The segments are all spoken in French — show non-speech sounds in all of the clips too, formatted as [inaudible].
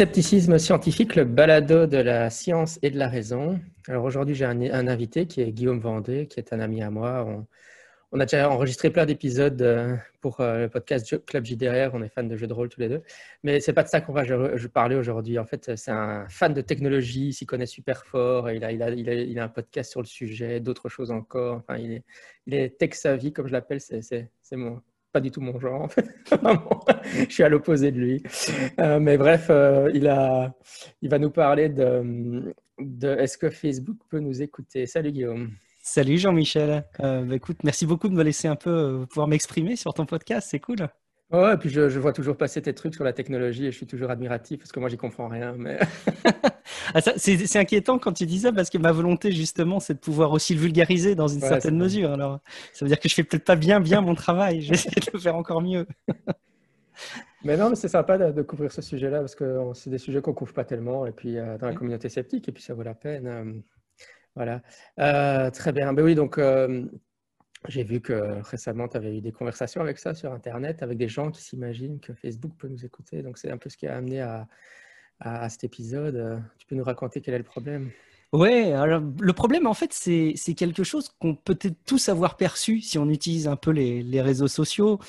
Scepticisme scientifique, le balado de la science et de la raison. Alors aujourd'hui, j'ai un, invité qui est Guillaume Vendée, qui est un ami à moi. On, a déjà enregistré plein d'épisodes euh, pour euh, le podcast Club JDR. On est fans de jeux de rôle tous les deux. Mais c'est pas de ça qu'on va parler aujourd'hui. En fait, c'est un fan de technologie, il s'y connaît super fort. Et il, a, il, a, il, a, un podcast sur le sujet, d'autres choses encore. Enfin, il est, il est tech savvy, comme je l'appelle. C'est mon, pas du tout mon genre, en fait. [laughs] je suis à l'opposé de lui. Euh, mais bref, euh, il, a, il va nous parler de, est-ce que Facebook peut nous écouter. Salut Guillaume. Salut Jean-Michel. Euh, bah, merci beaucoup de me laisser un peu pouvoir m'exprimer sur ton podcast, c'est cool. Ouais, et puis je, vois toujours passer tes trucs sur la technologie et je suis toujours admiratif parce que moi, j'y comprends rien. Mais... [laughs] ah, c'est inquiétant quand tu dis ça parce que ma volonté, justement, c'est de pouvoir aussi le vulgariser dans une certaine mesure. Alors, ça veut dire que je fais peut-être pas bien, bien mon travail. [laughs] J'essaie de le faire encore mieux. [laughs] mais non, mais c'est sympa de, couvrir ce sujet-là parce que c'est des sujets qu'on couvre pas tellement et puis euh, dans la communauté sceptique et puis ça vaut la peine. Euh, voilà. Euh, très bien. Ben oui, donc j'ai vu que récemment, tu avais eu des conversations avec ça sur Internet, avec des gens qui s'imaginent que Facebook peut nous écouter. Donc, c'est un peu ce qui a amené à, à, cet épisode. Tu peux nous raconter quel est le problème? Ouais, alors le problème en fait, c'est quelque chose qu'on peut tous avoir perçu si on utilise un peu les, réseaux sociaux.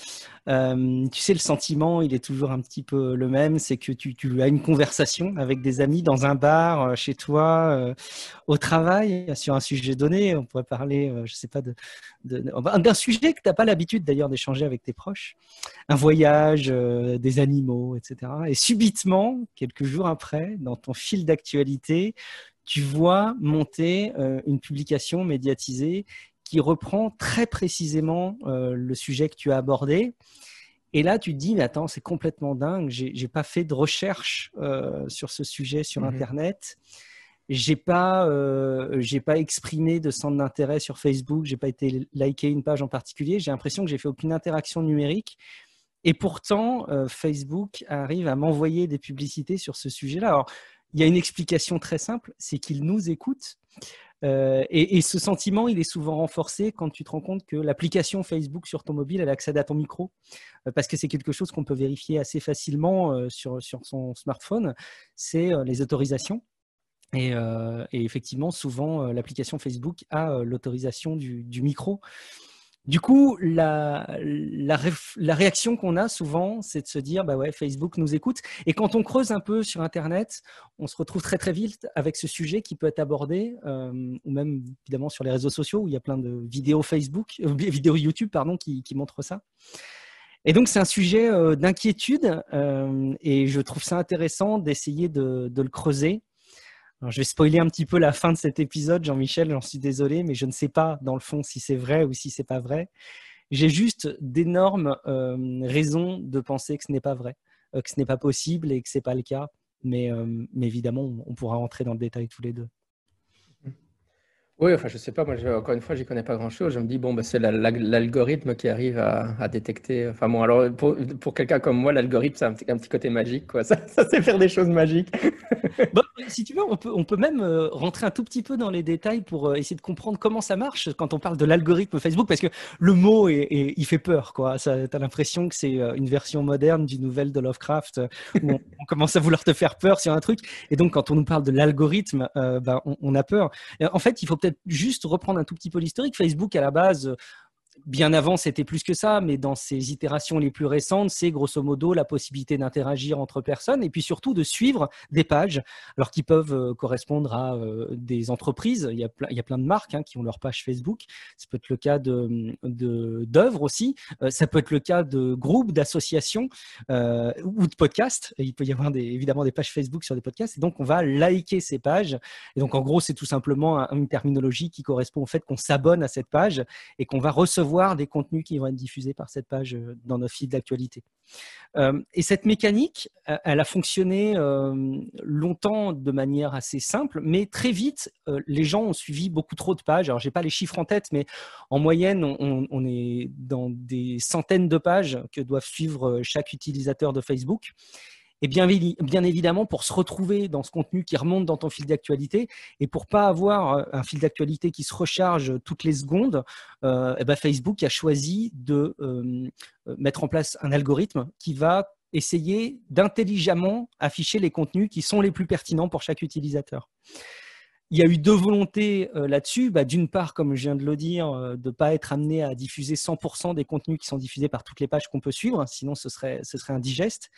Euh, tu sais, le sentiment, il est toujours un petit peu le même, c'est que tu, as une conversation avec des amis dans un bar, euh, chez toi, euh, au travail, sur un sujet donné. On pourrait parler, je sais pas, de, d'un sujet que tu n'as pas l'habitude d'ailleurs d'échanger avec tes proches, un voyage, des animaux, etc. Et subitement, quelques jours après, dans ton fil d'actualité, tu vois monter euh, une publication médiatisée qui reprend très précisément euh, le sujet que tu as abordé. Et là, tu te dis, mais attends, c'est complètement dingue, j'ai n'ai pas fait de recherche euh, sur ce sujet sur mhm. Internet. J'ai pas, j'ai pas exprimé de centre d'intérêt sur Facebook, j'ai pas été liker une page en particulier. J'ai l'impression que j'ai fait aucune interaction numérique. Et pourtant, Facebook arrive à m'envoyer des publicités sur ce sujet-là. Alors, il y a une explication très simple, c'est qu'il nous écoute. Euh, et, ce sentiment, il est souvent renforcé quand tu te rends compte que l'application Facebook sur ton mobile, elle accède à ton micro, euh, parce que c'est quelque chose qu'on peut vérifier assez facilement euh, sur, son smartphone, c'est les autorisations. Et, effectivement, souvent, l'application Facebook a l'autorisation du, micro. Du coup, la, réaction qu'on a souvent, c'est de se dire, bah ouais, Facebook nous écoute. Et quand on creuse un peu sur Internet, on se retrouve très très vite avec ce sujet qui peut être abordé, euh, ou même évidemment sur les réseaux sociaux où il y a plein de vidéos Facebook, euh, vidéos YouTube, pardon, qui, montrent ça. Et donc c'est un sujet euh, d'inquiétude, et je trouve ça intéressant d'essayer de, le creuser je vais spoiler un petit peu la fin de cet épisode, Jean-Michel, j'en suis désolé, mais je ne sais pas dans le fond si c'est vrai ou si c'est pas vrai. J'ai juste d'énormes euh, raisons de penser que ce n'est pas vrai, euh, que ce n'est pas possible et que ce n'est pas le cas. Mais, euh, mais évidemment, on pourra rentrer dans le détail tous les deux. Oui, enfin, je sais pas, moi, encore une fois, j'y connais pas grand-chose. Je me dis, bon, bah, c'est l'algorithme qui arrive à, détecter. Enfin, bon, alors, pour, pour quelqu'un comme moi, l'algorithme, c'est un, un, petit côté magique, quoi. [laughs] Ça, ça sait faire des choses magiques. [laughs] si tu veux, on peut, on peut même euh, rentrer un tout petit peu dans les détails pour euh, essayer de comprendre comment ça marche quand on parle de l'algorithme Facebook, parce que le mot, est, il fait peur. Tu as l'impression que c'est euh, une version moderne d'une nouvelle de Lovecraft, où [laughs] on, commence à vouloir te faire peur sur un truc. Et donc, quand on nous parle de l'algorithme, bah, on, on, a peur. en fait, il faut peut-être juste reprendre un tout petit peu l'historique. Facebook, à la base, bien avant, c'était plus que ça, mais dans ces itérations les plus récentes, c'est grosso modo la possibilité d'interagir entre personnes et puis surtout de suivre des pages, alors qui peuvent euh, correspondre à euh, des entreprises. Il y a, plein, il y a plein de marques hein, qui ont leur page Facebook. Ça peut être le cas de, d'œuvres aussi. Euh, ça peut être le cas de groupes, d'associations ou de podcasts. il peut y avoir évidemment des pages Facebook sur des podcasts. Et donc, on va liker ces pages. Et donc, en gros, c'est tout simplement une terminologie qui correspond au fait qu'on s'abonne à cette page et qu'on va recevoir des contenus qui vont être diffusés par cette page euh, dans nos fils d'actualité. Euh, et cette mécanique, euh, elle a fonctionné longtemps de manière assez simple, mais très vite, les gens ont suivi beaucoup trop de pages. Alors, j'ai pas les chiffres en tête, mais en moyenne, on, on, est dans des centaines de pages que doivent suivre chaque utilisateur de Facebook. Et bien, évidemment, pour se retrouver dans ce contenu qui remonte dans ton fil d'actualité et pour pas avoir euh, un fil d'actualité qui se recharge toutes les secondes, euh, eh ben Facebook a choisi de euh, mettre en place un algorithme qui va essayer d'intelligemment afficher les contenus qui sont les plus pertinents pour chaque utilisateur il y a eu deux volontés euh, là-dessus. Bah, d'une part, comme je viens de le dire, euh, de ne pas être amené à diffuser 100% des contenus qui sont diffusés par toutes les pages qu'on peut suivre, sinon ce serait, ce serait indigeste.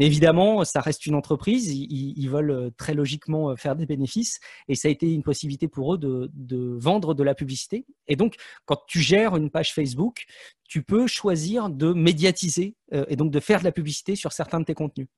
Mais évidemment, ça reste une entreprise, ils, veulent euh, très logiquement faire des bénéfices et ça a été une possibilité pour eux de, de vendre de la publicité. Et donc, quand tu gères une page Facebook, tu peux choisir de médiatiser et donc de faire de la publicité sur certains de tes contenus.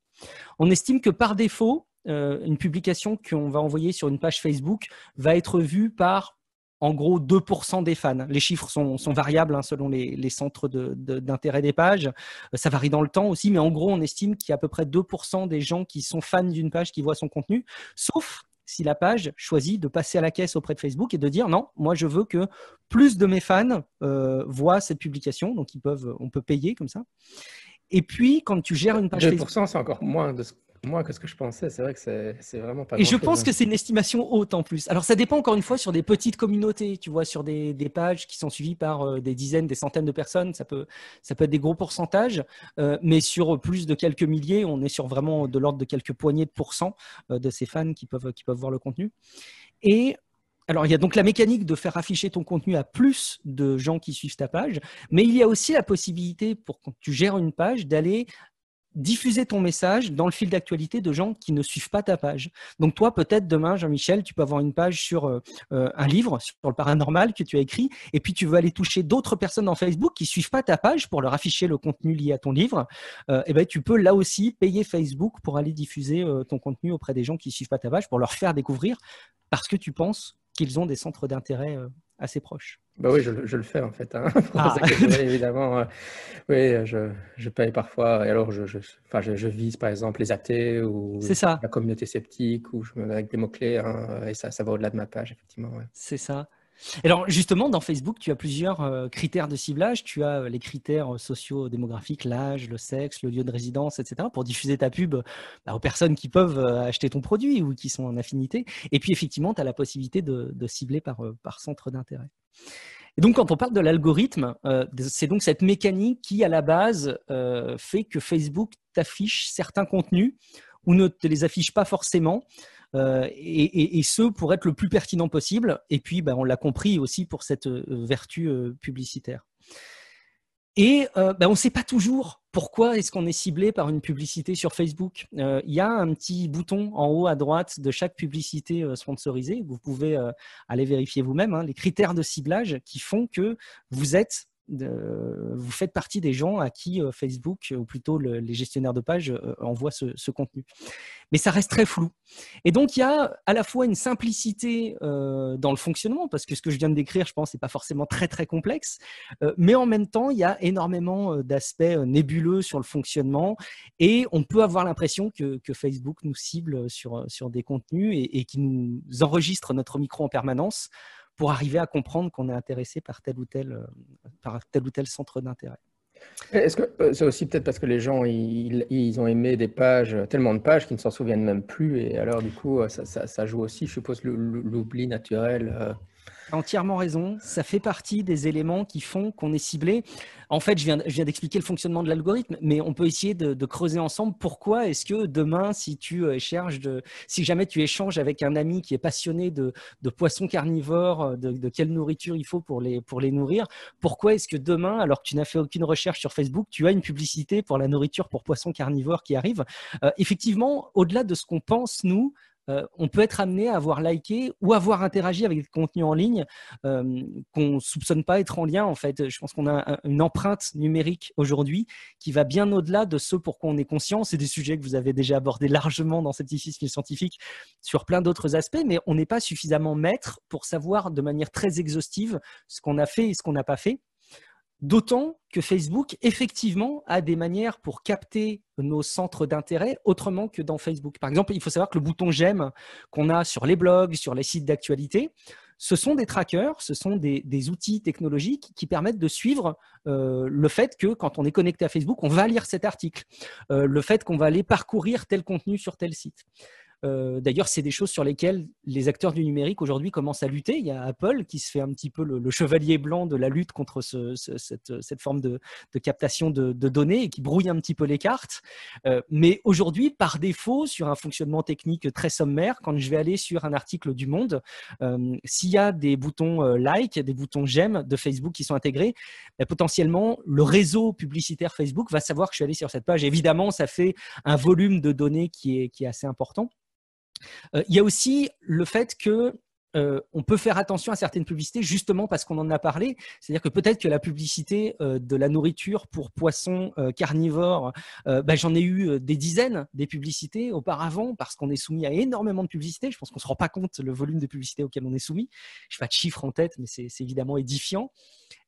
On estime que par défaut, euh, une publication qu'on va envoyer sur une page Facebook va être vue par en gros 2% des fans. Les chiffres sont, variables hein, selon les, centres d'intérêt des pages. Euh, ça varie dans le temps aussi, mais en gros, on estime qu'il y a à peu près 2% des gens qui sont fans d'une page qui voient son contenu, sauf si la page choisit de passer à la caisse auprès de Facebook et de dire non, moi je veux que plus de mes fans euh, voient cette publication, donc ils peuvent, on peut payer comme ça. Et puis, quand tu gères une page 2%, c'est encore moins de ce moi que ce que je pensais. C'est vrai que c'est vraiment pas. Et je pense hein. que c'est une estimation haute en plus. Alors ça dépend encore une fois sur des petites communautés, tu vois, sur des, des pages qui sont suivies par euh, des dizaines, des centaines de personnes. Ça peut, ça peut être des gros pourcentages, euh, mais sur plus de quelques milliers, on est sur vraiment de l'ordre de quelques poignées de pourcents euh, de ces fans qui peuvent, qui peuvent voir le contenu. Et alors, il y a donc la mécanique de faire afficher ton contenu à plus de gens qui suivent ta page, mais il y a aussi la possibilité, pour quand tu gères une page, d'aller diffuser ton message dans le fil d'actualité de gens qui ne suivent pas ta page. Donc toi, peut-être demain, Jean-Michel, tu peux avoir une page sur euh, euh, un livre, sur le paranormal que tu as écrit, et puis tu veux aller toucher d'autres personnes dans Facebook qui suivent pas ta page pour leur afficher le contenu lié à ton livre. et euh, eh ben, tu peux là aussi payer Facebook pour aller diffuser ton contenu auprès des gens qui suivent pas ta page, pour leur faire découvrir, parce que tu penses qu'ils ont des centres d'intérêt assez proches. Bah oui, je, le fais en fait. Hein. [laughs] Ah. évidemment, euh, oui, je, je, paye parfois. Et alors, je, je, enfin, je, vise par exemple les athées ou la communauté sceptique ou je me mets avec des mots-clés. Hein, et ça, ça va au-delà de ma page, effectivement. C'est ça. Alors justement, dans Facebook, tu as plusieurs euh, critères de ciblage. Tu as euh, les critères socio-démographiques, l'âge, le sexe, le lieu de résidence, etc. pour diffuser ta pub bah, aux personnes qui peuvent acheter ton produit ou qui sont en affinité. Et puis effectivement, tu as la possibilité de, cibler par, centre d'intérêt. Et donc, quand on parle de l'algorithme, euh, c'est donc cette mécanique qui, à la base, euh, fait que Facebook t'affiche certains contenus ou ne te les affiche pas forcément, euh, et, ce pour être le plus pertinent possible. Et puis, ben, on l'a compris aussi pour cette vertu publicitaire. Et ben, on ne sait pas toujours pourquoi est-ce qu'on est ciblé par une publicité sur Facebook euh, Il y a un petit bouton en haut à droite de chaque publicité euh, sponsorisée. Vous pouvez euh, aller vérifier vous-même hein, les critères de ciblage qui font que vous êtes vous faites partie des gens à qui euh, Facebook, ou plutôt les gestionnaires de pages, euh, envoient ce, contenu. Mais ça reste très flou. Et donc, il y a à la fois une simplicité euh, dans le fonctionnement, parce que ce que je viens de décrire, je pense, n'est pas forcément très, très complexe, mais en même temps, il y a énormément d'aspects nébuleux sur le fonctionnement, et on peut avoir l'impression que, Facebook nous cible sur, sur des contenus et, et qui nous enregistre notre micro en permanence pour arriver à comprendre qu'on est intéressé par tel ou tel, euh, par tel, ou tel centre d'intérêt. Est-ce que euh, c'est aussi peut-être parce que les gens ils, ils, ont aimé des pages, tellement de pages qu'ils ne s'en souviennent même plus et alors du coup euh, ça, ça, ça joue aussi, je suppose, l'oubli naturel entièrement raison. Ça fait partie des éléments qui font qu'on est ciblé. En fait, je viens, d'expliquer le fonctionnement de l'algorithme, mais on peut essayer de, creuser ensemble pourquoi est-ce que demain, si tu euh, échanges de, si jamais tu échanges avec un ami qui est passionné de, poissons carnivores, euh, de, quelle nourriture il faut pour les, pour les nourrir, pourquoi est-ce que demain, alors que tu n'as fait aucune recherche sur Facebook, tu as une publicité pour la nourriture pour poissons carnivores qui arrive? Euh, Effectivement, au-delà de ce qu'on pense, nous, euh, on peut être amené à avoir liké ou avoir interagi avec des contenus en ligne euh, qu'on ne soupçonne pas être en lien. En fait, je pense qu'on a une empreinte numérique aujourd'hui qui va bien au-delà de ce pour quoi on est conscient. C'est des sujets que vous avez déjà abordés largement dans Scepticisme scientifique sur plein d'autres aspects, mais on n'est pas suffisamment maître pour savoir de manière très exhaustive ce qu'on a fait et ce qu'on n'a pas fait. D'autant que Facebook, effectivement, a des manières pour capter nos centres d'intérêt autrement que dans Facebook. Par exemple, il faut savoir que le bouton j'aime qu'on a sur les blogs, sur les sites d'actualité, ce sont des trackers, ce sont des, outils technologiques qui permettent de suivre euh, le fait que quand on est connecté à Facebook, on va lire cet article, euh, le fait qu'on va aller parcourir tel contenu sur tel site. D'ailleurs, c'est des choses sur lesquelles les acteurs du numérique aujourd'hui commencent à lutter. Il y a Apple qui se fait un petit peu le, chevalier blanc de la lutte contre cette, forme de, captation de, données et qui brouille un petit peu les cartes. mais aujourd'hui, par défaut, sur un fonctionnement technique très sommaire, quand je vais aller sur un article du Monde, s'il y a des boutons like, des boutons j'aime de Facebook qui sont intégrés, ben, potentiellement le réseau publicitaire Facebook va savoir que je suis allé sur cette page. Évidemment, ça fait un volume de données qui est assez important. Euh, il y a aussi le fait que euh, on peut faire attention à certaines publicités justement parce qu'on en a parlé. C'est-à-dire que peut-être que la publicité euh, de la nourriture pour poissons carnivores, bah, j'en ai eu des dizaines des publicités auparavant parce qu'on est soumis à énormément de publicités. Je pense qu'on ne se rend pas compte le volume de publicités auquel on est soumis. Je n'ai pas de chiffres en tête, mais c'est évidemment édifiant.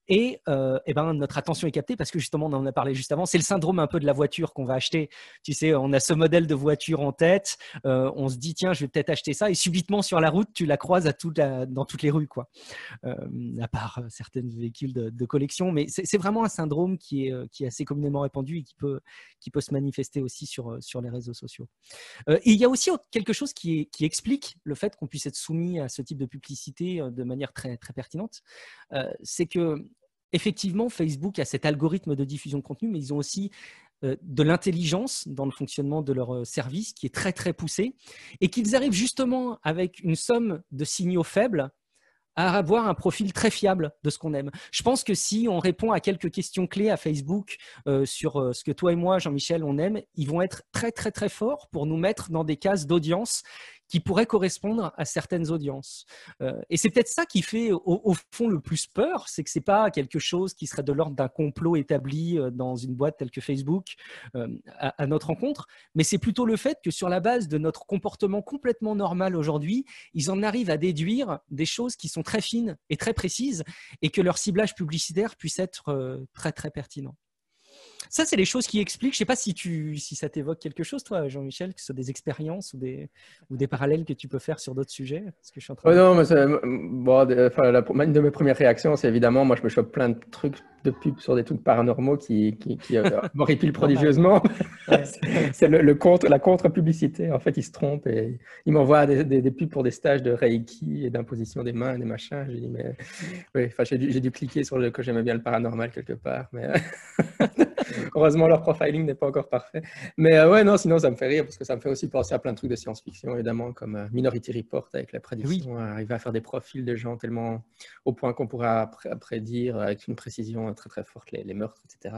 Et, euh, eh ben, notre attention est captée parce que justement, on en a parlé juste avant. C'est le syndrome un peu de la voiture qu'on va acheter. Tu sais, on a ce modèle de voiture en tête. Euh, on se dit, tiens, je vais peut-être acheter ça. Et subitement, sur la route, tu la croises dans toutes les rues, quoi. Euh, à part certains véhicules de, collection. Mais c'est vraiment un syndrome qui est, qui est assez communément répandu et qui peut, qui peut se manifester aussi sur, sur les réseaux sociaux. et il y a aussi quelque chose qui, qui explique le fait qu'on puisse être soumis à ce type de publicité de manière très, très pertinente. c'est que effectivement, Facebook a cet algorithme de diffusion de contenu, mais ils ont aussi euh, de l'intelligence dans le fonctionnement de leur euh, service qui est très très poussé et qu'ils arrivent justement avec une somme de signaux faibles à avoir un profil très fiable de ce qu'on aime. Je pense que si on répond à quelques questions clés à Facebook euh, sur ce que toi et moi, Jean-Michel, on aime, ils vont être très très très forts pour nous mettre dans des cases d'audience qui pourrait correspondre à certaines audiences. Euh, et c'est peut-être ça qui fait au, fond le plus peur, c'est que c'est pas quelque chose qui serait de l'ordre d'un complot établi euh, dans une boîte telle que Facebook euh, à, notre rencontre, mais c'est plutôt le fait que sur la base de notre comportement complètement normal aujourd'hui, ils en arrivent à déduire des choses qui sont très fines et très précises et que leur ciblage publicitaire puisse être très très pertinent. Ça, c'est les choses qui expliquent. Je ne sais pas si, tu, si ça t'évoque quelque chose, toi, Jean-Michel, que ce soit des expériences ou des, ou des parallèles que tu peux faire sur d'autres sujets. que je suis en train non, mais bon, une de mes premières réactions, c'est évidemment, moi, je me chope plein de trucs de pubs sur des trucs paranormaux qui, qui, qui euh, [laughs] prodigieusement. [laughs] c'est le, contre, la contre-publicité. En fait, ils se trompent et ils m'envoient des, des, pubs pour des stages de Reiki et d'imposition des mains, des machins. J'ai dit, mais oui, j'ai dû, dû, cliquer sur le que j'aimais bien le paranormal quelque part. Mais [laughs] heureusement, leur profiling n'est pas encore parfait. Mais euh, ouais, non, sinon, ça me fait rire parce que ça me fait aussi penser à plein de trucs de science-fiction, évidemment, comme euh, Minority Report avec la prédiction, arriver à faire des profils de gens tellement au point qu'on pourra prédire avec une précision très très forte les, les meurtres, etc.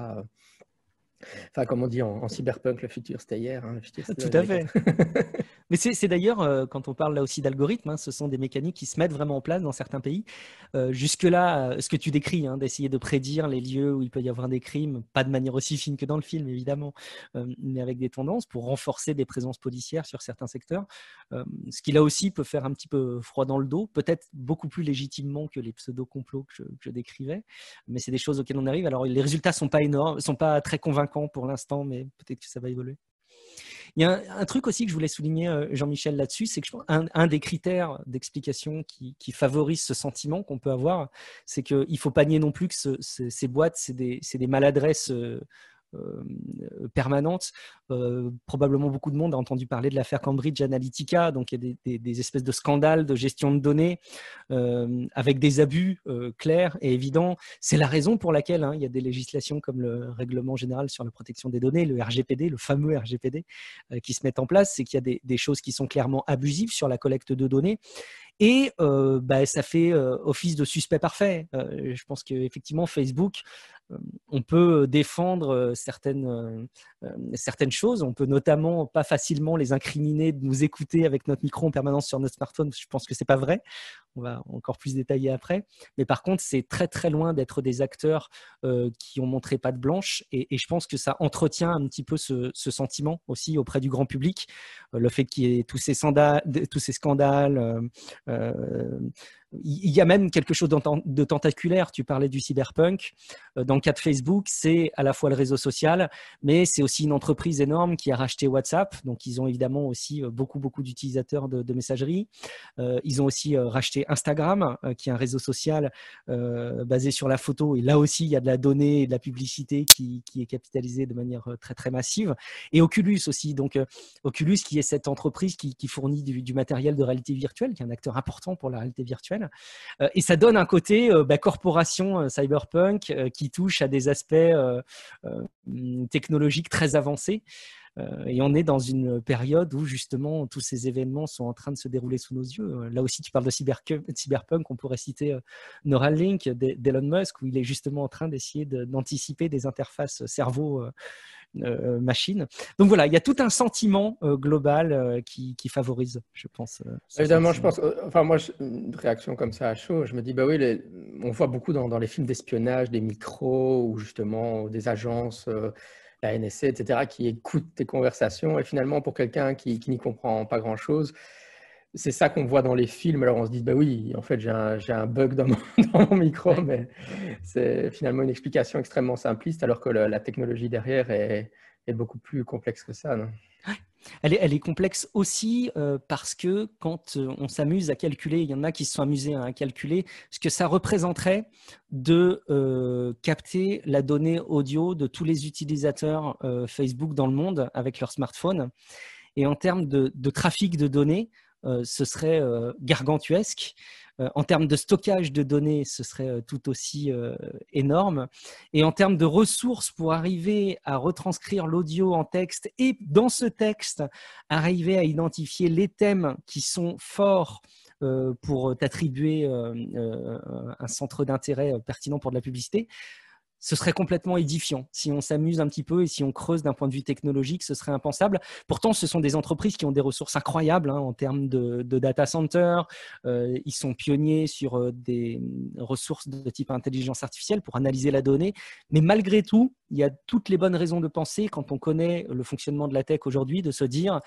Enfin, comme on dit en, cyberpunk, le futur c'était hier. Hein, Tout à fait. [laughs] Mais c'est d'ailleurs, euh, quand on parle là aussi d'algorithmes, hein, ce sont des mécaniques qui se mettent vraiment en place dans certains pays. Euh, jusque-là, euh, ce que tu décris, hein, d'essayer de prédire les lieux où il peut y avoir des crimes, pas de manière aussi fine que dans le film, évidemment, mais avec des tendances pour renforcer des présences policières sur certains secteurs. ce qui là aussi peut faire un petit peu froid dans le dos, peut-être beaucoup plus légitimement que les pseudo-complots que, que, je décrivais. Mais c'est des choses auxquelles on arrive. Alors, les résultats sont pas énormes, sont pas très convaincants pour l'instant, mais peut-être que ça va évoluer. Il y a un, truc aussi que je voulais souligner, euh, Jean-Michel, là-dessus, c'est que un, un, des critères d'explication qui, favorise ce sentiment qu'on peut avoir, c'est qu'il ne faut pas nier non plus que ces boîtes, c'est des, maladresses euh, permanente. Euh, probablement beaucoup de monde a entendu parler de l'affaire Cambridge Analytica, donc il y a des, espèces de scandales de gestion de données euh, avec des abus clairs et évidents. C'est la raison pour laquelle hein, il y a des législations comme le Règlement général sur la protection des données, le RGPD, le fameux RGPD, qui se mettent en place. C'est qu'il y a des, des, choses qui sont clairement abusives sur la collecte de données et bah, ça fait office de suspect parfait. je pense qu'effectivement, Facebook, on peut défendre certaines, certaines choses. On peut notamment pas facilement les incriminer de nous écouter avec notre micro en permanence sur notre smartphone. Je pense que c'est pas vrai. On va encore plus détailler après. Mais par contre, c'est très très loin d'être des acteurs qui ont montré pas de blanche. Et, je pense que ça entretient un petit peu ce, sentiment aussi auprès du grand public. le fait qu'il y ait tous ces, scandales, euh, il y a même quelque chose de tentaculaire. Tu parlais du cyberpunk. Euh, dans le cas de Facebook, c'est à la fois le réseau social, mais c'est aussi une entreprise énorme qui a racheté WhatsApp. Donc, ils ont évidemment aussi euh, beaucoup, beaucoup d'utilisateurs de, messagerie. Euh, ils ont aussi racheté Instagram, qui est un réseau social basé sur la photo. Et là aussi, il y a de la donnée et de la publicité qui, est capitalisée de manière très, très massive. Et Oculus aussi. Donc, Oculus, qui est cette entreprise qui, fournit du, matériel de réalité virtuelle, qui est un acteur important pour la réalité virtuelle. Euh, et ça donne un côté euh, bah, corporation euh, cyberpunk qui touche à des aspects technologiques très avancés. Et on est dans une période où justement tous ces événements sont en train de se dérouler sous nos yeux. Là aussi, tu parles de cyberpunk, on pourrait citer Neuralink d'Elon Musk, où il est justement en train d'essayer d'anticiper des interfaces cerveau euh, machine. Donc voilà, il y a tout un sentiment euh, global euh, qui, favorise, je pense. Évidemment, je pense. Enfin, moi, une réaction comme ça à chaud, je me dis, bah oui, on voit beaucoup dans, les films d'espionnage des micros ou justement des agences la NSC, etc., qui écoutent tes conversations. Et finalement, pour quelqu'un qui, qui n'y comprend pas grand-chose, c'est ça qu'on voit dans les films. Alors on se dit, bah oui, en fait, j'ai un, bug dans mon, [laughs] micro, mais c'est finalement une explication extrêmement simpliste, alors que la, technologie derrière est, beaucoup plus complexe que ça. Elle, est, complexe aussi euh, parce que quand euh, on s'amuse à calculer, il y en a qui se sont amusés à calculer ce que ça représenterait de euh, capter la donnée audio de tous les utilisateurs Facebook dans le monde avec leur smartphone. Et en termes de trafic de données, ce serait euh, gargantuesque. Euh, en termes de stockage de données, ce serait tout aussi énorme. Et en termes de ressources pour arriver à retranscrire l'audio en texte et dans ce texte, arriver à identifier les thèmes qui sont forts pour t'attribuer un centre d'intérêt pertinent pour de la publicité, ce serait complètement édifiant. Si on s'amuse un petit peu et si on creuse d'un point de vue technologique, ce serait impensable. Pourtant, ce sont des entreprises qui ont des ressources incroyables hein, en termes de, data center. Euh, ils sont pionniers sur euh, des ressources de type intelligence artificielle pour analyser la donnée. Mais malgré tout, il y a toutes les bonnes raisons de penser, quand on connaît le fonctionnement de la tech aujourd'hui, de se dire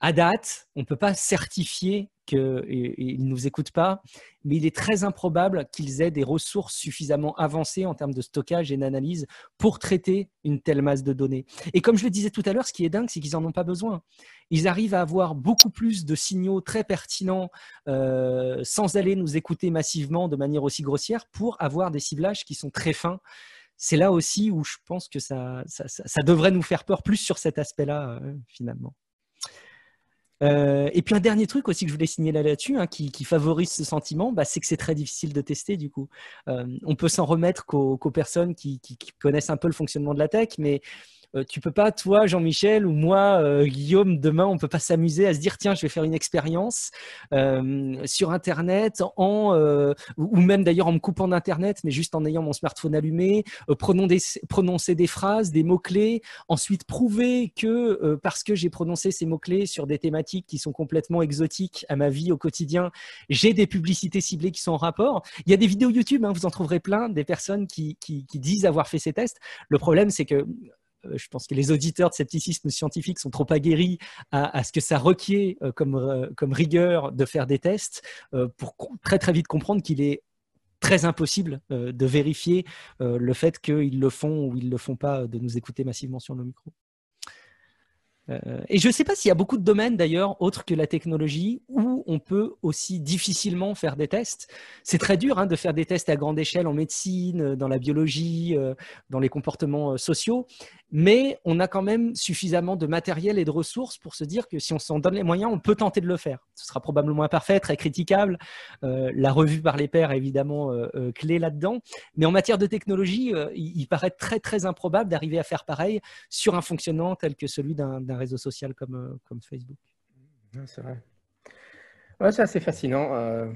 à date, on ne peut pas certifier qu'ils ne nous écoutent pas, mais il est très improbable qu'ils aient des ressources suffisamment avancées en termes de stockage et d'analyse pour traiter une telle masse de données. Et comme je le disais tout à l'heure, ce qui est dingue, c'est qu'ils n'en ont pas besoin. Ils arrivent à avoir beaucoup plus de signaux très pertinents euh, sans aller nous écouter massivement de manière aussi grossière pour avoir des ciblages qui sont très fins c'est là aussi où je pense que ça, devrait nous faire peur plus sur cet aspect-là, euh, finalement. Euh, et puis un dernier truc aussi que je voulais signaler là-dessus, hein, qui, favorise ce sentiment, bah, c'est que c'est très difficile de tester du coup. Euh, on peut s'en remettre qu'aux personnes qui, connaissent un peu le fonctionnement de la tech, mais euh, tu peux pas, toi, Jean-Michel, ou moi, euh, Guillaume, demain, on peut pas s'amuser à se dire, tiens, je vais faire une expérience euh, sur Internet, en, ou même d'ailleurs en me coupant d'Internet, mais juste en ayant mon smartphone allumé, prononcer des phrases, des mots-clés, ensuite prouver que parce que j'ai prononcé ces mots-clés sur des thématiques qui sont complètement exotiques à ma vie au quotidien, j'ai des publicités ciblées qui sont en rapport. Il y a des vidéos YouTube, hein, vous en trouverez plein, des personnes qui, disent avoir fait ces tests. Le problème, c'est que euh, je pense que les auditeurs de scepticisme scientifique sont trop aguerris à, ce que ça requiert euh, comme, euh, comme, rigueur de faire des tests pour très très vite comprendre qu'il est très impossible de vérifier le fait qu'ils le font ou ils ne le font pas, de nous écouter massivement sur nos micros. Euh, et je ne sais pas s'il y a beaucoup de domaines d'ailleurs, autres que la technologie, où on peut aussi difficilement faire des tests. C'est très dur hein, de faire des tests à grande échelle en médecine, dans la biologie, euh, dans les comportements euh, sociaux, mais on a quand même suffisamment de matériel et de ressources pour se dire que si on s'en donne les moyens, on peut tenter de le faire. Ce sera probablement imparfait, très critiquable. la revue par les pairs est évidemment clé là-dedans, mais en matière de technologie, il, il, paraît très très improbable d'arriver à faire pareil sur un fonctionnement tel que celui d'un réseau social comme, euh, comme Facebook. C'est vrai. Ouais, c'est assez fascinant. Euh,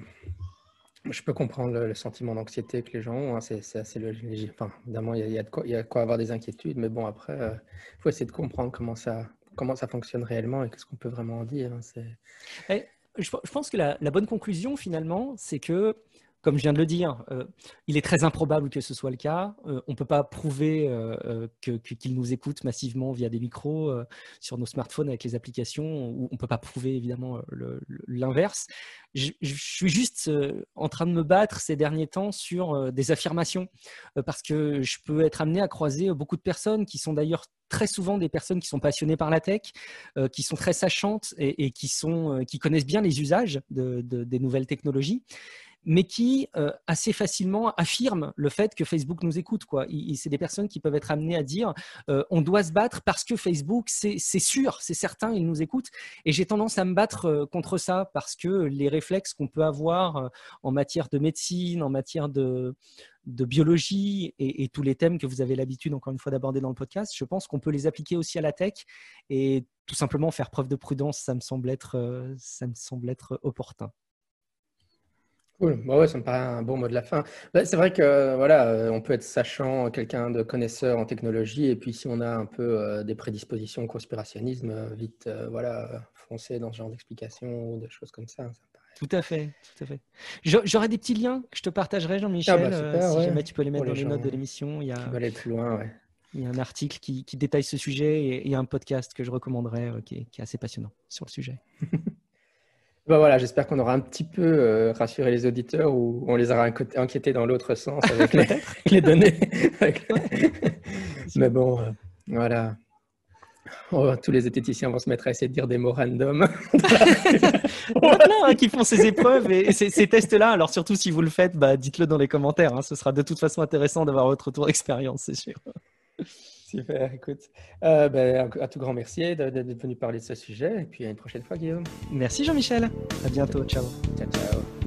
je peux comprendre le, sentiment d'anxiété que les gens ont. Hein. C'est assez logique. Enfin, évidemment, il y, a, de quoi, il y a quoi avoir des inquiétudes, mais bon, après, il euh, faut essayer de comprendre comment ça, comment ça fonctionne réellement et qu'est-ce qu'on peut vraiment en dire. Hein. je, pense que la, la, bonne conclusion, finalement, c'est que comme je viens de le dire, euh, il est très improbable que ce soit le cas. Euh, on ne peut pas prouver euh, qu'il nous écoute massivement via des micros sur nos smartphones avec les applications. on ne peut pas prouver évidemment l'inverse. Je, suis juste en train de me battre ces derniers temps sur des affirmations parce que je peux être amené à croiser beaucoup de personnes qui sont d'ailleurs très souvent des personnes qui sont passionnées par la tech, qui sont très sachantes et, qui connaissent bien les usages des nouvelles technologies mais qui euh, assez facilement affirment le fait que Facebook nous écoute. Quoi. C'est des personnes qui peuvent être amenées à dire euh, on doit se battre parce que Facebook, c'est sûr, c'est certain, il nous écoute. Et j'ai tendance à me battre euh, contre ça parce que les réflexes qu'on peut avoir en matière de médecine, en matière de, biologie et, tous les thèmes que vous avez l'habitude, encore une fois, d'aborder dans le podcast, je pense qu'on peut les appliquer aussi à la tech et tout simplement faire preuve de prudence, ça me semble être, ça me semble être opportun. Cool, bah ouais, ça me paraît un bon mot de la fin. Bah, c'est vrai que voilà, euh, on peut être sachant, quelqu'un de connaisseur en technologie, et puis si on a un peu euh, des prédispositions au conspirationnisme, euh, vite voilà, foncer dans ce genre d'explications ou des choses comme ça. Tout à fait, tout à fait. J'aurais des petits liens que je te partagerai, Jean-Michel, ah bah si jamais tu peux les mettre dans les notes de l'émission. Il y a, aller plus loin, ouais. Il y a un article qui, détaille ce sujet et a un podcast que je recommanderais qui est assez passionnant sur le sujet. [laughs] Bah voilà, j'espère qu'on aura un petit peu euh, rassuré les auditeurs ou on les aura inquiétés dans l'autre sens avec [laughs] [laughs] les, données. [laughs] Mais bon, euh, voilà. Oh, tous les zététiciens vont se mettre à essayer de dire des mots random. voilà, hein, qui font ces épreuves et, ces, tests-là. Alors surtout si vous le faites, bah, dites-le dans les commentaires. Hein. Ce sera de toute façon intéressant d'avoir votre retour d'expérience, c'est sûr. Super, écoute. Euh, ben, à tout grand merci d'être venu parler de ce sujet. Et puis à une prochaine fois, Guillaume. Merci Jean-Michel. À bientôt. Ciao. Ciao, ciao.